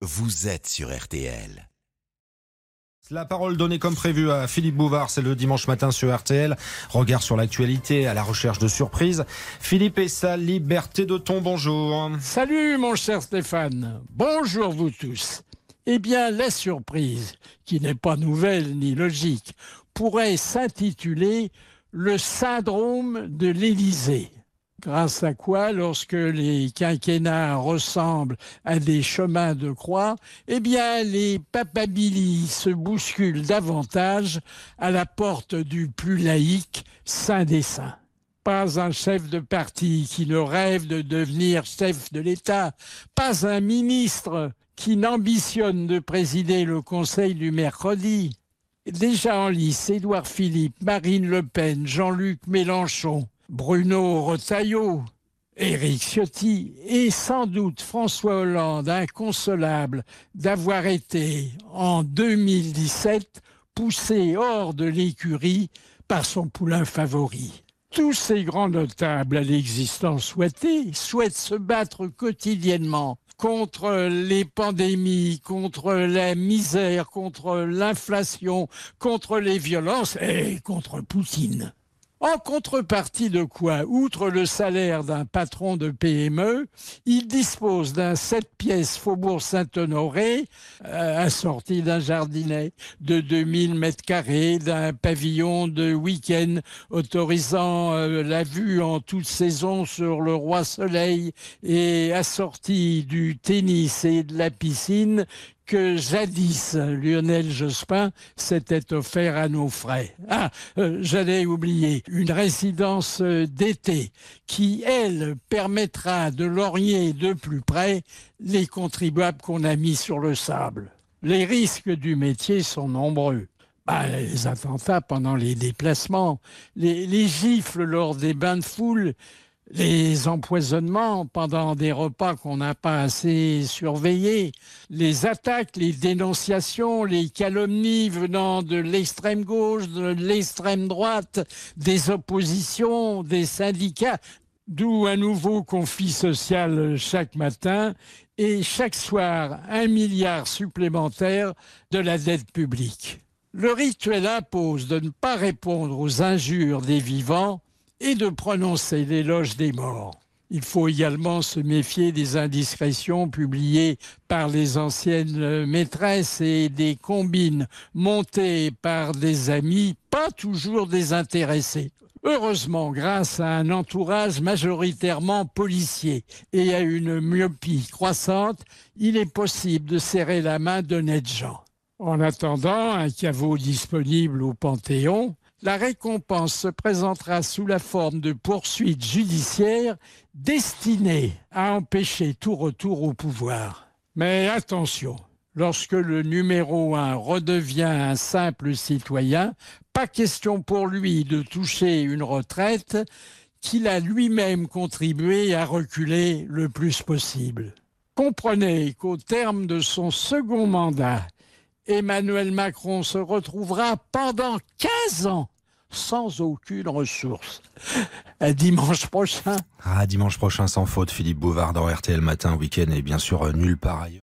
vous êtes sur RTL. La parole donnée comme prévu à Philippe Bouvard, c'est le dimanche matin sur RTL. Regard sur l'actualité, à la recherche de surprises. Philippe et sa liberté de ton, bonjour. Salut mon cher Stéphane, bonjour vous tous. Eh bien, la surprise, qui n'est pas nouvelle ni logique, pourrait s'intituler Le syndrome de l'Élysée. Grâce à quoi, lorsque les quinquennats ressemblent à des chemins de croix, eh bien, les papabilis se bousculent davantage à la porte du plus laïque saint des saints. Pas un chef de parti qui ne rêve de devenir chef de l'État, pas un ministre qui n'ambitionne de présider le Conseil du mercredi. Déjà en lice, Édouard Philippe, Marine Le Pen, Jean-Luc Mélenchon, Bruno Retailleau, Éric Ciotti et sans doute François Hollande, inconsolable d'avoir été en 2017 poussé hors de l'écurie par son poulain favori. Tous ces grands notables à l'existence souhaitée souhaitent se battre quotidiennement contre les pandémies, contre la misère, contre l'inflation, contre les violences et contre Poutine. En contrepartie de quoi, outre le salaire d'un patron de PME, il dispose d'un 7 pièces Faubourg Saint-Honoré, euh, assorti d'un jardinet de 2000 mètres carrés, d'un pavillon de week-end autorisant euh, la vue en toute saison sur le roi soleil et assorti du tennis et de la piscine que jadis Lionel Jospin s'était offert à nos frais. Ah, euh, j'allais oublier, une résidence euh, d'été qui, elle, permettra de lorgner de plus près les contribuables qu'on a mis sur le sable. Les risques du métier sont nombreux. Bah, les attentats pendant les déplacements, les, les gifles lors des bains de foule, les empoisonnements pendant des repas qu'on n'a pas assez surveillés, les attaques, les dénonciations, les calomnies venant de l'extrême gauche, de l'extrême droite, des oppositions, des syndicats, d'où un nouveau conflit social chaque matin et chaque soir un milliard supplémentaire de la dette publique. Le rituel impose de ne pas répondre aux injures des vivants et de prononcer l'éloge des morts. Il faut également se méfier des indiscrétions publiées par les anciennes maîtresses et des combines montées par des amis pas toujours désintéressés. Heureusement, grâce à un entourage majoritairement policier et à une myopie croissante, il est possible de serrer la main d'honnêtes gens. En attendant, un caveau disponible au Panthéon, la récompense se présentera sous la forme de poursuites judiciaires destinées à empêcher tout retour au pouvoir. Mais attention, lorsque le numéro un redevient un simple citoyen, pas question pour lui de toucher une retraite qu'il a lui-même contribué à reculer le plus possible. Comprenez qu'au terme de son second mandat, Emmanuel Macron se retrouvera pendant 15 ans sans aucune ressource. Dimanche prochain. Ah, dimanche prochain sans faute, Philippe Bouvard dans RTL Matin, week-end et bien sûr nulle part ailleurs.